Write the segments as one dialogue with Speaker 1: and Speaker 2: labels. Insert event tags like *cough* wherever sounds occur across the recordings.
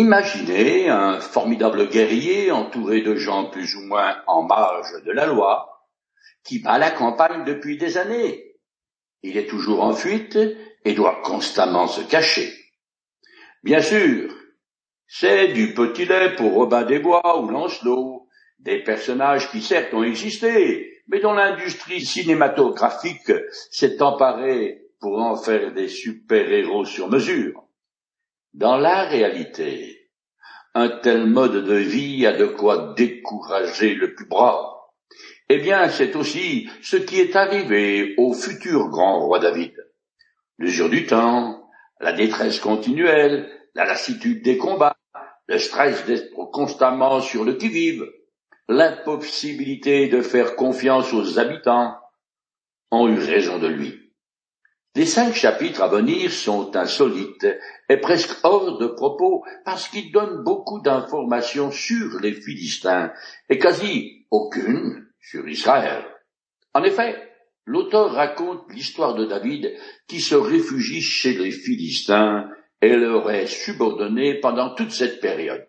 Speaker 1: Imaginez un formidable guerrier entouré de gens plus ou moins en marge de la loi, qui bat la campagne depuis des années. Il est toujours en fuite et doit constamment se cacher. Bien sûr, c'est du petit lait pour Robin des Bois ou Lancelot, des personnages qui certes ont existé, mais dont l'industrie cinématographique s'est emparée pour en faire des super-héros sur mesure. Dans la réalité, un tel mode de vie a de quoi décourager le plus brave. Eh bien, c'est aussi ce qui est arrivé au futur grand roi David. L'usure du temps, la détresse continuelle, la lassitude des combats, le stress d'être constamment sur le qui-vive, l'impossibilité de faire confiance aux habitants ont eu raison de lui. Les cinq chapitres à venir sont insolites et presque hors de propos parce qu'ils donnent beaucoup d'informations sur les Philistins et quasi aucune sur Israël. En effet, l'auteur raconte l'histoire de David qui se réfugie chez les Philistins et leur est subordonné pendant toute cette période.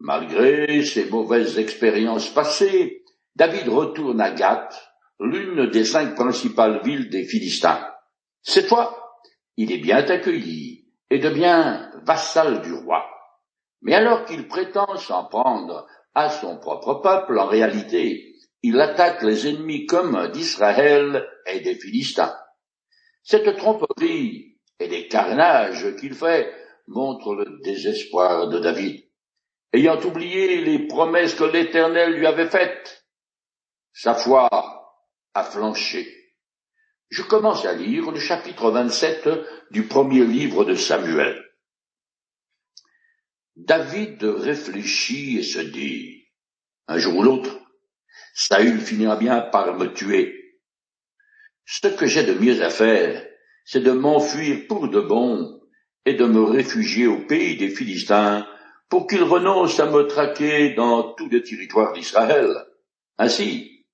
Speaker 1: Malgré ses mauvaises expériences passées, David retourne à Gath, l'une des cinq principales villes des Philistins. Cette fois, il est bien accueilli et devient vassal du roi. Mais alors qu'il prétend s'en prendre à son propre peuple, en réalité, il attaque les ennemis comme d'Israël et des Philistins. Cette tromperie et les carnages qu'il fait montrent le désespoir de David. Ayant oublié les promesses que l'Éternel lui avait faites, sa foi a flanché je commence à lire le chapitre 27 du premier livre de Samuel. David réfléchit et se dit, un jour ou l'autre, Saül finira bien par me tuer. Ce que j'ai de mieux à faire, c'est de m'enfuir pour de bon et de me réfugier au pays des Philistins pour qu'ils renoncent à me traquer dans tout le territoire d'Israël. Ainsi,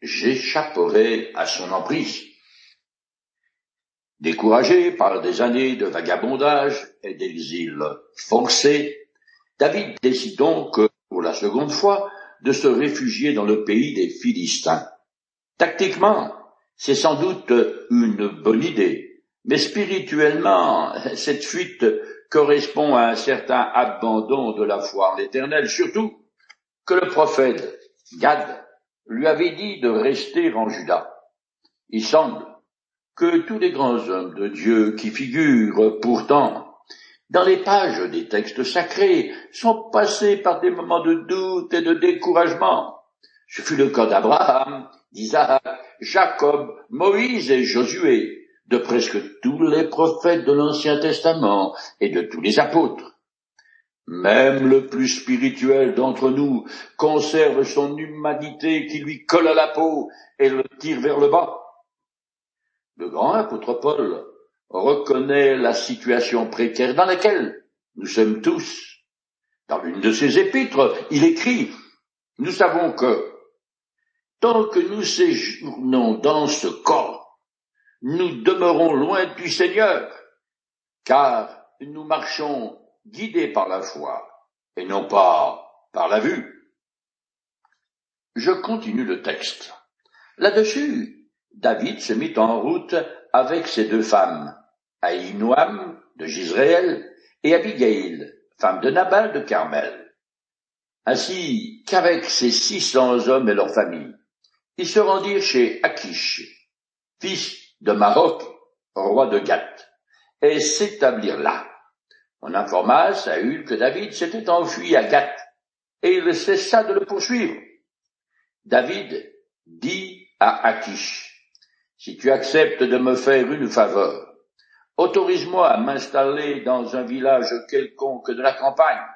Speaker 1: j'échapperai à son emprise. Découragé par des années de vagabondage et d'exil forcé, David décide donc, pour la seconde fois, de se réfugier dans le pays des Philistins. Tactiquement, c'est sans doute une bonne idée, mais spirituellement, *laughs* cette fuite correspond à un certain abandon de la foi en l'éternel, surtout que le prophète Gad lui avait dit de rester en Juda. Il semble que tous les grands hommes de Dieu qui figurent pourtant dans les pages des textes sacrés sont passés par des moments de doute et de découragement. Ce fut le cas d'Abraham, d'Isaac, Jacob, Moïse et Josué, de presque tous les prophètes de l'Ancien Testament et de tous les apôtres. Même le plus spirituel d'entre nous conserve son humanité qui lui colle à la peau et le tire vers le bas. Le grand apôtre Paul reconnaît la situation précaire dans laquelle nous sommes tous. Dans l'une de ses épîtres, il écrit, nous savons que tant que nous séjournons dans ce corps, nous demeurons loin du Seigneur, car nous marchons guidés par la foi et non pas par la vue. Je continue le texte. Là-dessus, David se mit en route avec ses deux femmes, Aïnoam de Gisraël et Abigail, femme de Nabal de Carmel, ainsi qu'avec ses six cents hommes et leurs familles. Ils se rendirent chez Akish, fils de Maroc, roi de Gath, et s'établirent là. On informa Saül que David s'était enfui à Gath, et il cessa de le poursuivre. David dit à Akish, si tu acceptes de me faire une faveur, autorise-moi à m'installer dans un village quelconque de la campagne.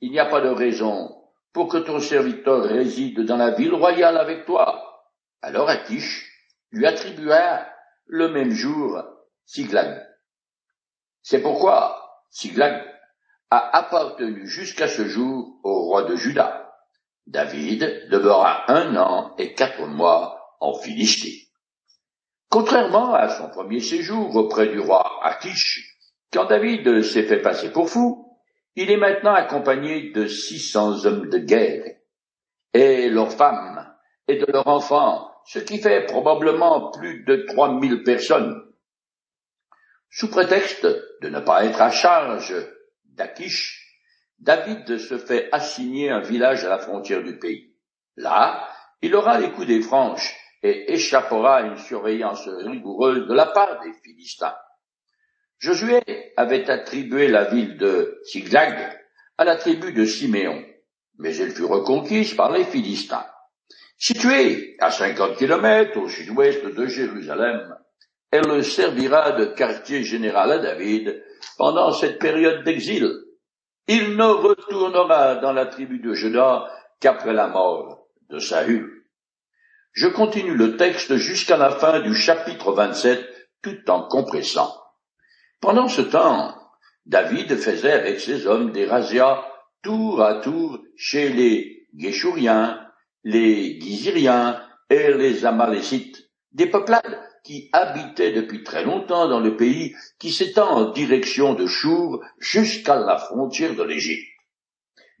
Speaker 1: Il n'y a pas de raison pour que ton serviteur réside dans la ville royale avec toi. Alors Akish lui attribua le même jour Siglag. C'est pourquoi Siglag a appartenu jusqu'à ce jour au roi de Juda. David demeura un an et quatre mois en Philistie. Contrairement à son premier séjour auprès du roi Akish, quand David s'est fait passer pour fou, Il est maintenant accompagné de six cents hommes de guerre, et leurs femmes, et de leurs enfants, ce qui fait probablement plus de trois mille personnes. Sous prétexte de ne pas être à charge d'Akish, David se fait assigner un village à la frontière du pays. Là, il aura les coups des franches et échappera à une surveillance rigoureuse de la part des Philistins. Josué avait attribué la ville de Siglag à la tribu de Siméon, mais elle fut reconquise par les Philistins. Située à cinquante kilomètres au sud-ouest de Jérusalem, elle servira de quartier général à David pendant cette période d'exil. Il ne retournera dans la tribu de Juda qu'après la mort de Saül. Je continue le texte jusqu'à la fin du chapitre 27 tout en compressant. Pendant ce temps, David faisait avec ses hommes des razzias tour à tour chez les Géchouriens, les Giziriens et les Amalécites, des peuplades qui habitaient depuis très longtemps dans le pays qui s'étend en direction de Chour jusqu'à la frontière de l'Égypte.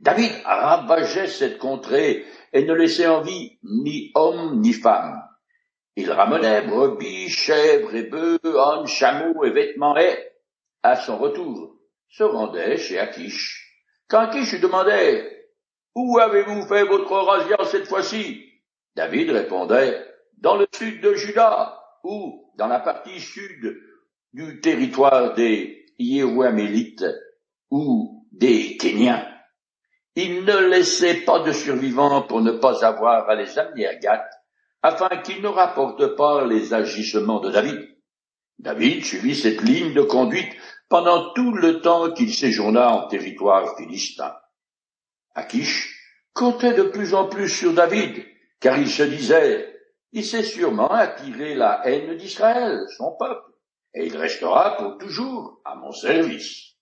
Speaker 1: David ravageait cette contrée et ne laissait en vie ni homme ni femme. Il ramenait brebis, chèvres et bœufs, ânes, chameaux et vêtements et, à son retour, se rendait chez Akish. Quand Akish lui demandait Où avez-vous fait votre razzia cette fois-ci? David répondait Dans le sud de Juda, ou dans la partie sud du territoire des Yéhouamélites ou des Kéniens. Il ne laissait pas de survivants pour ne pas avoir à les amener à Gath, afin qu'ils ne rapportent pas les agissements de David. David suivit cette ligne de conduite pendant tout le temps qu'il séjourna en territoire philistin. Akish comptait de plus en plus sur David, car il se disait, il s'est sûrement attiré la haine d'Israël, son peuple, et il restera pour toujours à mon service.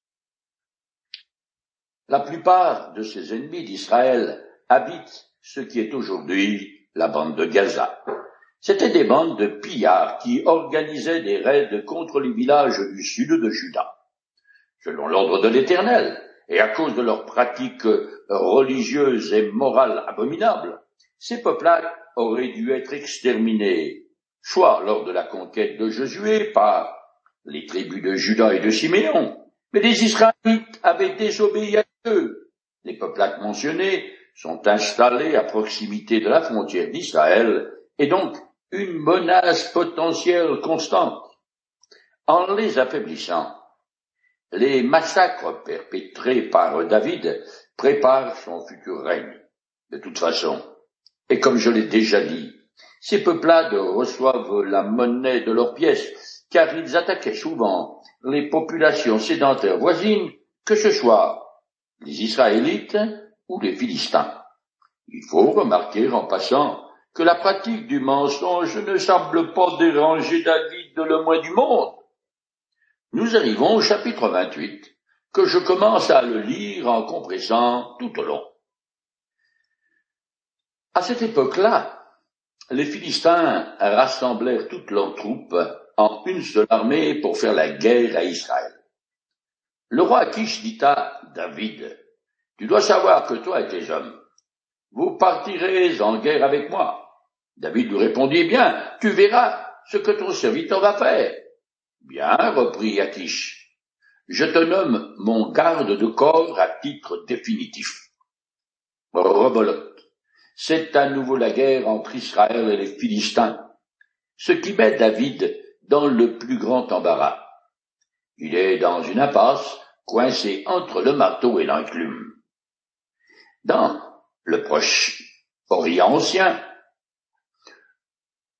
Speaker 1: La plupart de ces ennemis d'Israël habitent ce qui est aujourd'hui la bande de Gaza. C'étaient des bandes de pillards qui organisaient des raids contre les villages du sud de Juda. Selon l'ordre de l'Éternel, et à cause de leurs pratiques religieuses et morales abominables, ces peuplades auraient dû être exterminés, soit lors de la conquête de Josué par les tribus de Juda et de Siméon, mais les Israélites avaient désobéi à eux. Les peuplades mentionnés sont installés à proximité de la frontière d'Israël et donc une menace potentielle constante. En les affaiblissant, les massacres perpétrés par David préparent son futur règne. De toute façon, et comme je l'ai déjà dit, ces peuplades reçoivent la monnaie de leurs pièces, car ils attaquaient souvent les populations sédentaires voisines, que ce soit les Israélites ou les Philistins. Il faut remarquer en passant que la pratique du mensonge ne semble pas déranger David de le moins du monde. Nous arrivons au chapitre 28, que je commence à le lire en compressant tout au long. À cette époque-là, les Philistins rassemblèrent toutes leurs troupes en une seule armée pour faire la guerre à Israël. Le roi Akish dit à David, Tu dois savoir que toi et tes hommes, vous partirez en guerre avec moi. David lui répondit, Bien, tu verras ce que ton serviteur va faire. Bien, reprit Akish, je te nomme mon garde de corps à titre définitif. Rebolote c'est à nouveau la guerre entre Israël et les Philistins, ce qui met David dans le plus grand embarras. Il est dans une impasse, coincé entre le marteau et l'enclume. Dans le proche Orient ancien,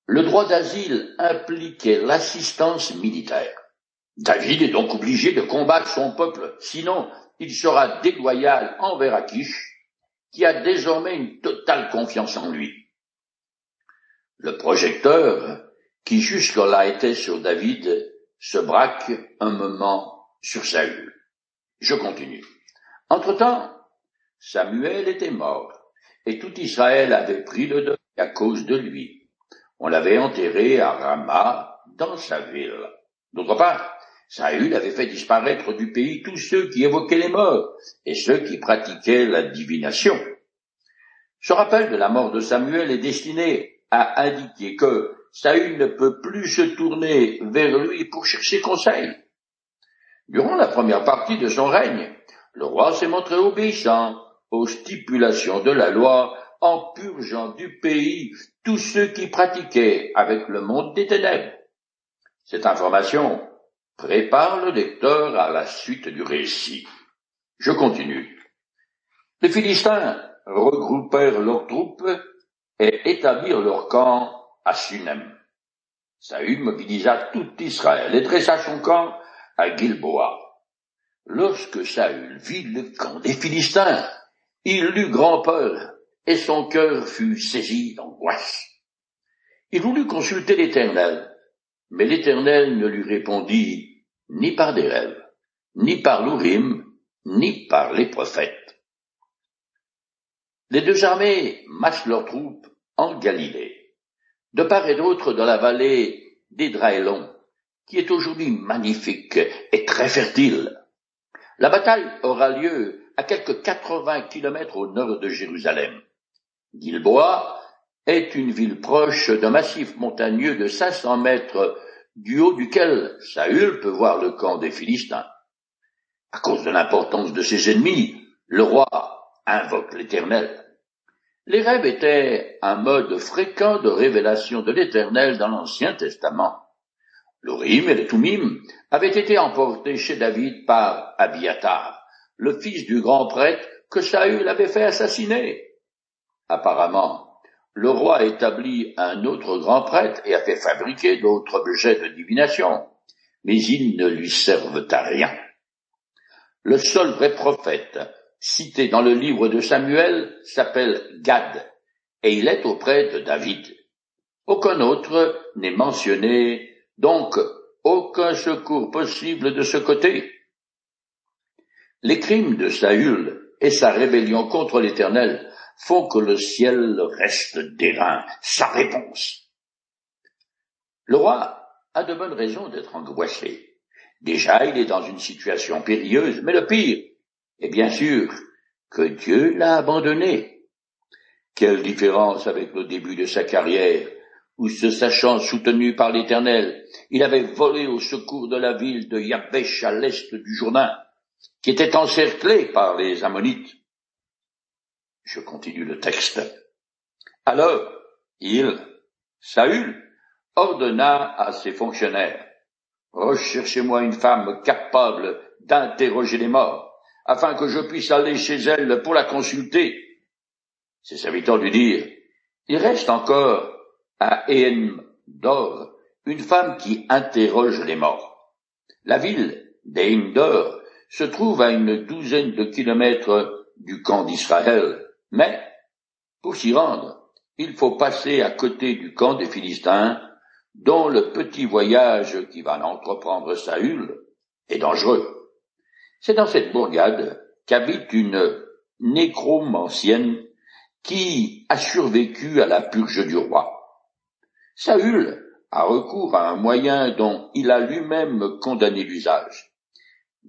Speaker 1: le droit d'asile impliquait l'assistance militaire. David est donc obligé de combattre son peuple, sinon il sera déloyal envers Akish qui a désormais une totale confiance en lui. Le projecteur, qui jusque-là était sur David, se braque un moment sur Saül. Je continue. Entre-temps, Samuel était mort, et tout Israël avait pris le deuil à cause de lui. On l'avait enterré à Rama, dans sa ville. D'autre part, Saül avait fait disparaître du pays tous ceux qui évoquaient les morts et ceux qui pratiquaient la divination. Ce rappel de la mort de Samuel est destiné à indiquer que Saül ne peut plus se tourner vers lui pour chercher conseil. Durant la première partie de son règne, le roi s'est montré obéissant aux stipulations de la loi en purgeant du pays tous ceux qui pratiquaient avec le monde des ténèbres. Cette information prépare le lecteur à la suite du récit. Je continue. Les Philistins regroupèrent leurs troupes et établirent leur camp à Sunem. Saül mobilisa tout Israël et dressa son camp à Gilboa. Lorsque Saül vit le camp des Philistins, il eut grand peur et son cœur fut saisi d'angoisse. Il voulut consulter l'Éternel, mais l'Éternel ne lui répondit ni par des rêves, ni par l'Urim, ni par les prophètes. Les deux armées massent leurs troupes en Galilée, de part et d'autre dans la vallée d'Édraélon, qui est aujourd'hui magnifique et très fertile. La bataille aura lieu à quelques 80 kilomètres au nord de Jérusalem. Gilboa est une ville proche d'un massif montagneux de 500 mètres du haut duquel Saül peut voir le camp des Philistins. À cause de l'importance de ses ennemis, le roi invoque l'Éternel. Les rêves étaient un mode fréquent de révélation de l'Éternel dans l'Ancien Testament. L'Urim et le Tumim avaient été emportés chez David par Abiatar, le fils du grand prêtre que Saül avait fait assassiner. Apparemment, le roi a établi un autre grand prêtre et a fait fabriquer d'autres objets de divination, mais ils ne lui servent à rien. Le seul vrai prophète cité dans le livre de Samuel s'appelle Gad, et il est auprès de David. Aucun autre n'est mentionné, donc aucun secours possible de ce côté. Les crimes de Saül et sa rébellion contre l'Éternel font que le ciel reste d'airain, sa réponse. Le roi a de bonnes raisons d'être angoissé. Déjà, il est dans une situation périlleuse, mais le pire est bien sûr que Dieu l'a abandonné. Quelle différence avec le début de sa carrière, où se sachant soutenu par l'Éternel, il avait volé au secours de la ville de Yabesh à l'est du Jourdain, qui était encerclée par les Ammonites. Je continue le texte. Alors, il, Saül, ordonna à ses fonctionnaires, recherchez-moi une femme capable d'interroger les morts, afin que je puisse aller chez elle pour la consulter. Ses serviteurs lui dirent, il reste encore à d'Or une femme qui interroge les morts. La ville d'Eindor se trouve à une douzaine de kilomètres du camp d'Israël, mais, pour s'y rendre, il faut passer à côté du camp des Philistins, dont le petit voyage qui va entreprendre Saül est dangereux. C'est dans cette bourgade qu'habite une nécromancienne qui a survécu à la purge du roi. Saül a recours à un moyen dont il a lui-même condamné l'usage.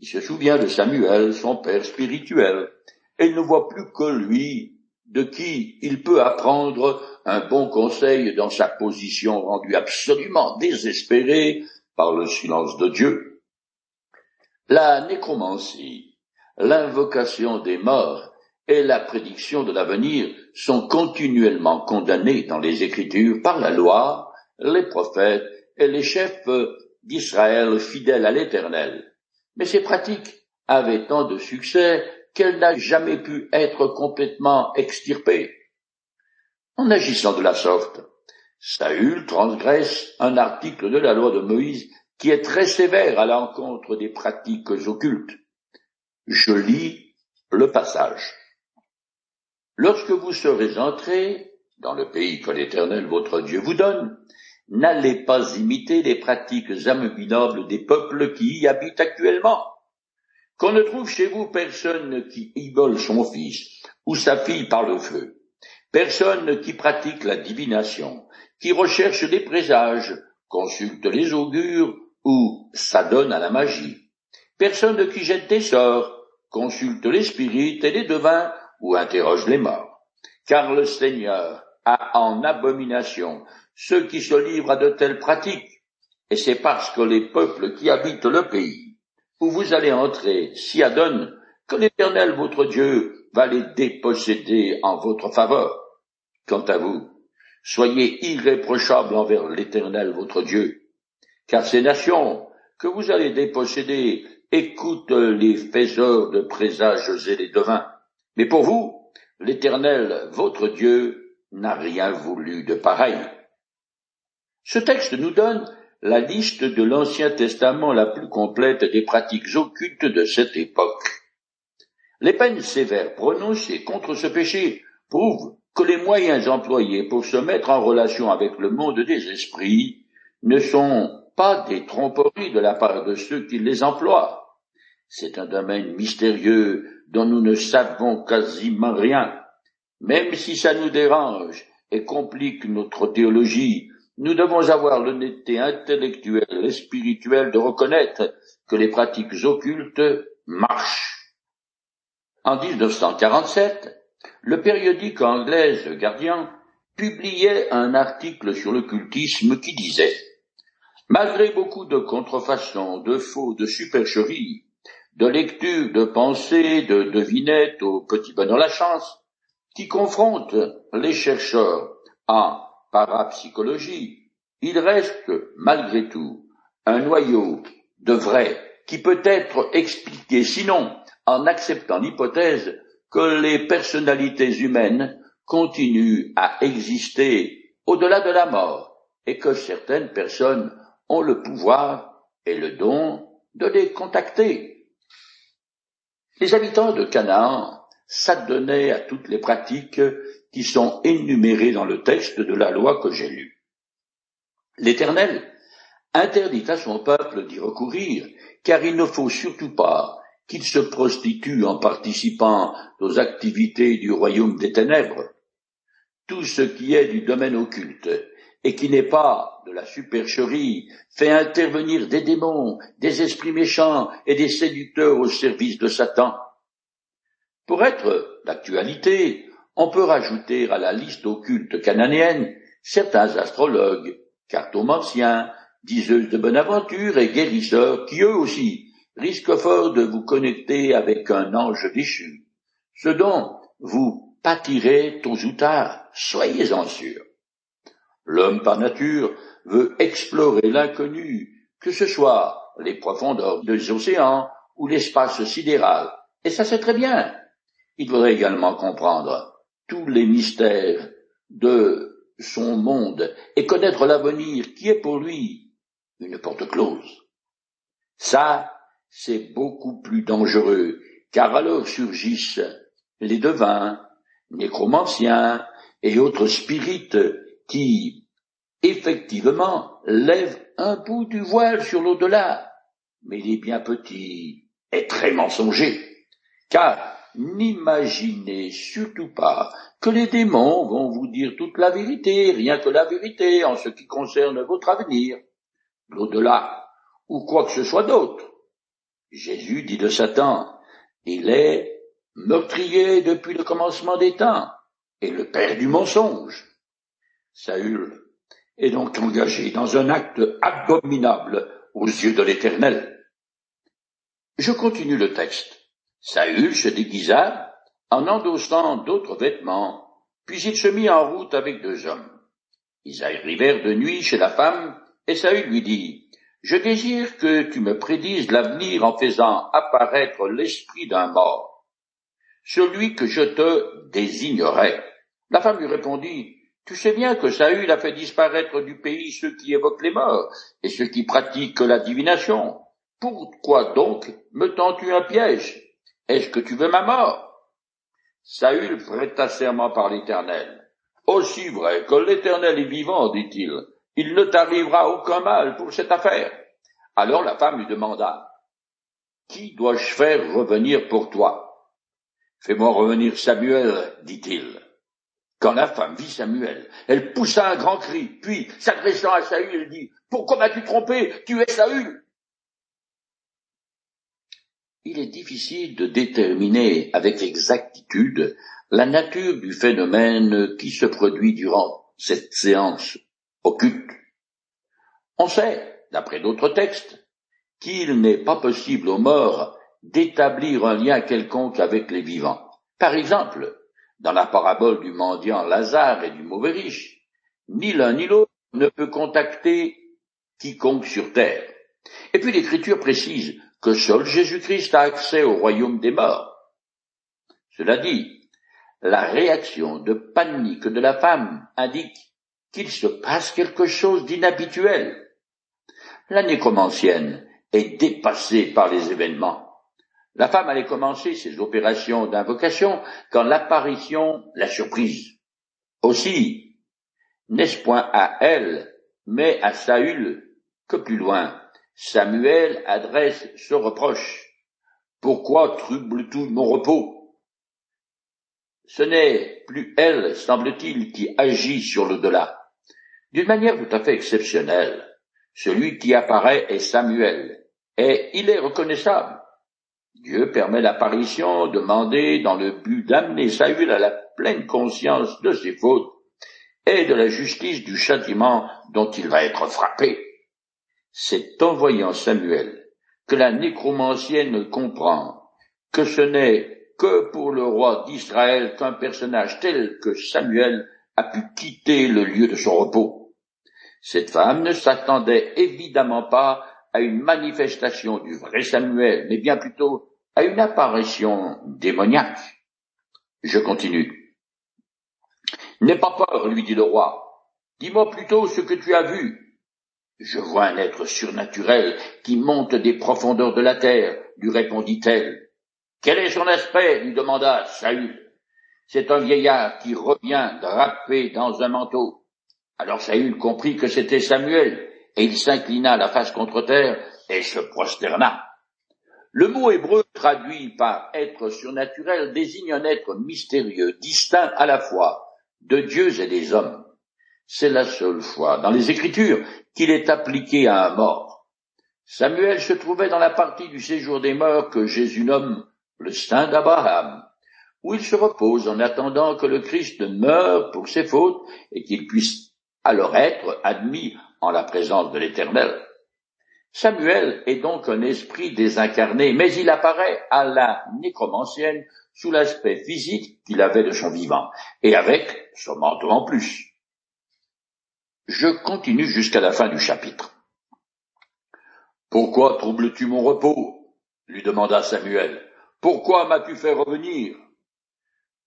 Speaker 1: Il se souvient de Samuel, son père spirituel, et ne voit plus que lui de qui il peut apprendre un bon conseil dans sa position rendue absolument désespérée par le silence de Dieu. La nécromancie, l'invocation des morts et la prédiction de l'avenir sont continuellement condamnées dans les Écritures par la loi, les prophètes et les chefs d'Israël fidèles à l'Éternel. Mais ces pratiques avaient tant de succès qu'elle n'a jamais pu être complètement extirpée. En agissant de la sorte, Saül transgresse un article de la loi de Moïse qui est très sévère à l'encontre des pratiques occultes. Je lis le passage. Lorsque vous serez entrés dans le pays que l'Éternel votre Dieu vous donne, n'allez pas imiter les pratiques abominables des peuples qui y habitent actuellement qu'on ne trouve chez vous personne qui idole son fils ou sa fille par le feu, personne qui pratique la divination, qui recherche des présages, consulte les augures ou s'adonne à la magie. Personne ne qui jette des sorts, consulte les spirites et les devins ou interroge les morts. Car le Seigneur a en abomination ceux qui se livrent à de telles pratiques, et c'est parce que les peuples qui habitent le pays où vous allez entrer s'y adonnent que l'Éternel votre Dieu va les déposséder en votre faveur. Quant à vous, soyez irréprochables envers l'Éternel votre Dieu, car ces nations que vous allez déposséder écoutent les faiseurs de présages et les devins. Mais pour vous, l'Éternel votre Dieu n'a rien voulu de pareil. Ce texte nous donne la liste de l'Ancien Testament la plus complète des pratiques occultes de cette époque. Les peines sévères prononcées contre ce péché prouvent que les moyens employés pour se mettre en relation avec le monde des esprits ne sont pas des tromperies de la part de ceux qui les emploient. C'est un domaine mystérieux dont nous ne savons quasiment rien. Même si ça nous dérange et complique notre théologie, nous devons avoir l'honnêteté intellectuelle et spirituelle de reconnaître que les pratiques occultes marchent. En 1947, le périodique anglais The publiait un article sur l'occultisme qui disait Malgré beaucoup de contrefaçons, de faux, de supercheries, de lectures, de pensées, de devinettes au petit bonheur la chance, qui confrontent les chercheurs en parapsychologie, il reste malgré tout un noyau de vrai qui peut être expliqué sinon en acceptant l'hypothèse que les personnalités humaines continuent à exister au-delà de la mort et que certaines personnes ont le pouvoir et le don de les contacter. Les habitants de Canaan s'adonnaient à toutes les pratiques qui sont énumérées dans le texte de la loi que j'ai lu. L'Éternel interdit à son peuple d'y recourir, car il ne faut surtout pas qu'il se prostitue en participant aux activités du royaume des ténèbres. Tout ce qui est du domaine occulte et qui n'est pas de la supercherie fait intervenir des démons, des esprits méchants et des séducteurs au service de Satan. Pour être d'actualité, on peut rajouter à la liste occulte cananéenne certains astrologues, cartomanciens, diseuses de bonne aventure et guérisseurs qui eux aussi risquent fort de vous connecter avec un ange déchu, ce dont vous pâtirez tôt ou tard, soyez-en sûrs. L'homme par nature veut explorer l'inconnu, que ce soit les profondeurs des océans ou l'espace sidéral, et ça c'est très bien. Il faudrait également comprendre tous les mystères de son monde et connaître l'avenir qui est pour lui une porte close. Ça, c'est beaucoup plus dangereux, car alors surgissent les devins, nécromanciens et autres spirites qui, effectivement, lèvent un bout du voile sur l'au-delà, mais il est bien petit et très mensonger, car n'imaginez surtout pas que les démons vont vous dire toute la vérité, rien que la vérité en ce qui concerne votre avenir, l'au-delà, ou quoi que ce soit d'autre. Jésus dit de Satan, il est meurtrier depuis le commencement des temps, et le père du mensonge. Est donc engagé dans un acte abominable aux yeux de l'Éternel. Je continue le texte. Saül se déguisa en endossant d'autres vêtements, puis il se mit en route avec deux hommes. Ils arrivèrent de nuit chez la femme, et Saül lui dit, Je désire que tu me prédises l'avenir en faisant apparaître l'esprit d'un mort, celui que je te désignerai. La femme lui répondit, Tu sais bien que Saül a fait disparaître du pays ceux qui évoquent les morts et ceux qui pratiquent la divination. Pourquoi donc me tends-tu un piège? Est-ce que tu veux ma mort? Saül prêta serment par l'Éternel. Aussi vrai que l'Éternel est vivant, dit-il, il ne t'arrivera aucun mal pour cette affaire. Alors la femme lui demanda, Qui dois-je faire revenir pour toi Fais-moi revenir Samuel, dit-il. Quand la femme vit Samuel, elle poussa un grand cri, puis, s'adressant à Saül, elle dit, Pourquoi m'as-tu trompé? Tu es Saül Il est difficile de déterminer avec exactitude la nature du phénomène qui se produit durant cette séance occulte. On sait, d'après d'autres textes, qu'il n'est pas possible aux morts d'établir un lien quelconque avec les vivants. Par exemple, dans la parabole du mendiant Lazare et du mauvais riche, ni l'un ni l'autre ne peut contacter quiconque sur terre. Et puis l'Écriture précise que seul Jésus-Christ a accès au royaume des morts. Cela dit, la réaction de panique de la femme indique qu'il se passe quelque chose d'inhabituel. La nécromancienne est dépassée par les événements. La femme allait commencer ses opérations d'invocation quand l'apparition l'a surprise. Aussi, n'est-ce point à elle, mais à Saül, que plus loin, Samuel adresse ce reproche. Pourquoi troubles-tu mon repos? Ce n'est plus elle, semble-t-il, qui agit sur le delà. D'une manière tout à fait exceptionnelle, celui qui apparaît est Samuel, et il est reconnaissable. Dieu permet l'apparition demandée dans le but d'amener Saül à la pleine conscience de ses fautes et de la justice du châtiment dont il va être frappé. C'est en voyant Samuel que la nécromancienne comprend que ce n'est que pour le roi d'Israël qu'un personnage tel que Samuel a pu quitter le lieu de son repos. Cette femme ne s'attendait évidemment pas à une manifestation du vrai Samuel, mais bien plutôt à une apparition démoniaque. Je continue. N'aie pas peur, lui dit le roi. Dis-moi plutôt ce que tu as vu. Je vois un être surnaturel qui monte des profondeurs de la terre, lui répondit-elle. Quel est son aspect lui demanda Saül. C'est un vieillard qui revient drapé dans un manteau. Alors Saül comprit que c'était Samuel, et il s'inclina la face contre terre et se prosterna. Le mot hébreu traduit par être surnaturel désigne un être mystérieux, distinct à la fois de dieux et des hommes. C'est la seule fois dans les Écritures qu'il est appliqué à un mort. Samuel se trouvait dans la partie du séjour des morts que Jésus nomme le Saint d'Abraham, où il se repose en attendant que le Christ meure pour ses fautes et qu'il puisse alors être admis la présence de l'Éternel. Samuel est donc un esprit désincarné, mais il apparaît à la nécromancienne sous l'aspect physique qu'il avait de son vivant, et avec son manteau en plus. Je continue jusqu'à la fin du chapitre. Pourquoi troubles-tu mon repos? lui demanda Samuel. Pourquoi m'as-tu fait revenir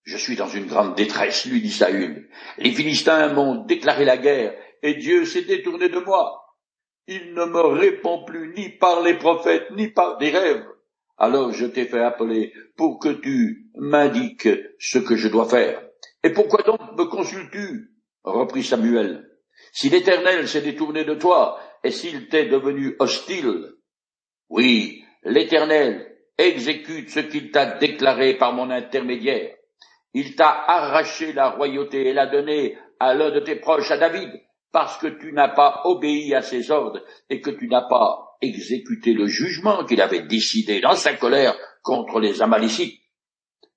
Speaker 1: Je suis dans une grande détresse, lui dit Saül. Les Philistins m'ont déclaré la guerre et Dieu s'est détourné de moi. Il ne me répond plus ni par les prophètes, ni par des rêves. Alors je t'ai fait appeler pour que tu m'indiques ce que je dois faire. Et pourquoi donc me consultes-tu? reprit Samuel. Si l'Éternel s'est détourné de toi, et s'il t'est devenu hostile, oui, l'Éternel exécute ce qu'il t'a déclaré par mon intermédiaire. Il t'a arraché la royauté et l'a donnée à l'un de tes proches, à David, parce que tu n'as pas obéi à ses ordres et que tu n'as pas exécuté le jugement qu'il avait décidé dans sa colère contre les Amalécites.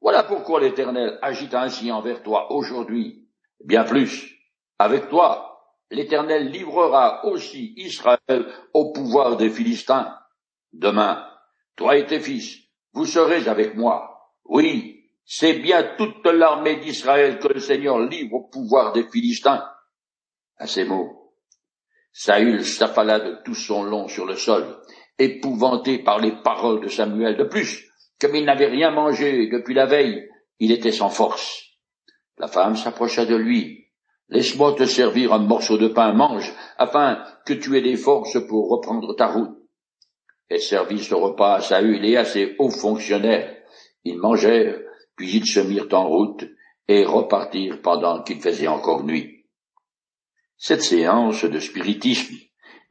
Speaker 1: Voilà pourquoi l'Éternel agite ainsi envers toi aujourd'hui. Bien plus, avec toi, l'Éternel livrera aussi Israël au pouvoir des Philistins. Demain, toi et tes fils, vous serez avec moi. Oui, c'est bien toute l'armée d'Israël que le Seigneur livre au pouvoir des Philistins à ces mots. Saül s'affala de tout son long sur le sol, épouvanté par les paroles de Samuel. De plus, comme il n'avait rien mangé depuis la veille, il était sans force. La femme s'approcha de lui. Laisse-moi te servir un morceau de pain, mange, afin que tu aies des forces pour reprendre ta route. Elle servit ce repas à Saül et à ses hauts fonctionnaires. Ils mangèrent, puis ils se mirent en route et repartirent pendant qu'il faisait encore nuit. Cette séance de spiritisme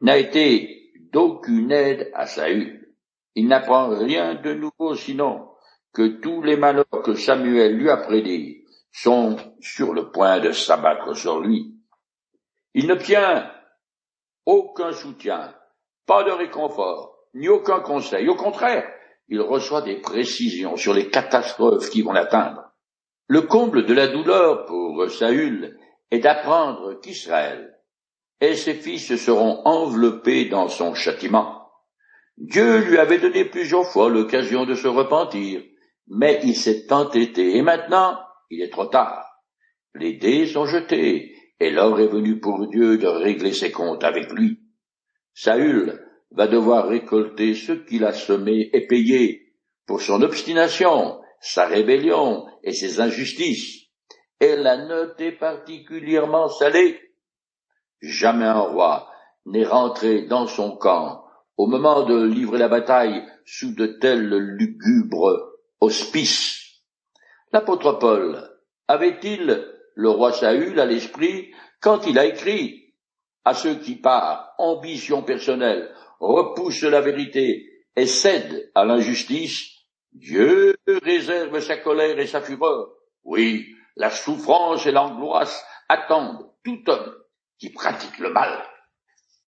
Speaker 1: n'a été d'aucune aide à Saül. Il n'apprend rien de nouveau sinon que tous les malheurs que Samuel lui a prédits sont sur le point de s'abattre sur lui. Il n'obtient aucun soutien, pas de réconfort, ni aucun conseil. Au contraire, il reçoit des précisions sur les catastrophes qui vont l'atteindre. Le comble de la douleur pour Saül est d'apprendre qu'Israël et ses fils seront enveloppés dans son châtiment. Dieu lui avait donné plusieurs fois l'occasion de se repentir, mais il s'est entêté, et maintenant il est trop tard. Les dés sont jetés, et l'heure est venue pour Dieu de régler ses comptes avec lui. Saül va devoir récolter ce qu'il a semé et payer pour son obstination, sa rébellion et ses injustices. Et la note est particulièrement salée. Jamais un roi n'est rentré dans son camp au moment de livrer la bataille sous de tels lugubres auspices. L'apôtre Paul avait-il le roi Saül à l'esprit quand il a écrit à ceux qui par ambition personnelle repoussent la vérité et cèdent à l'injustice, Dieu réserve sa colère et sa fureur. Oui, la souffrance et l'angoisse attendent tout homme qui pratique le mal.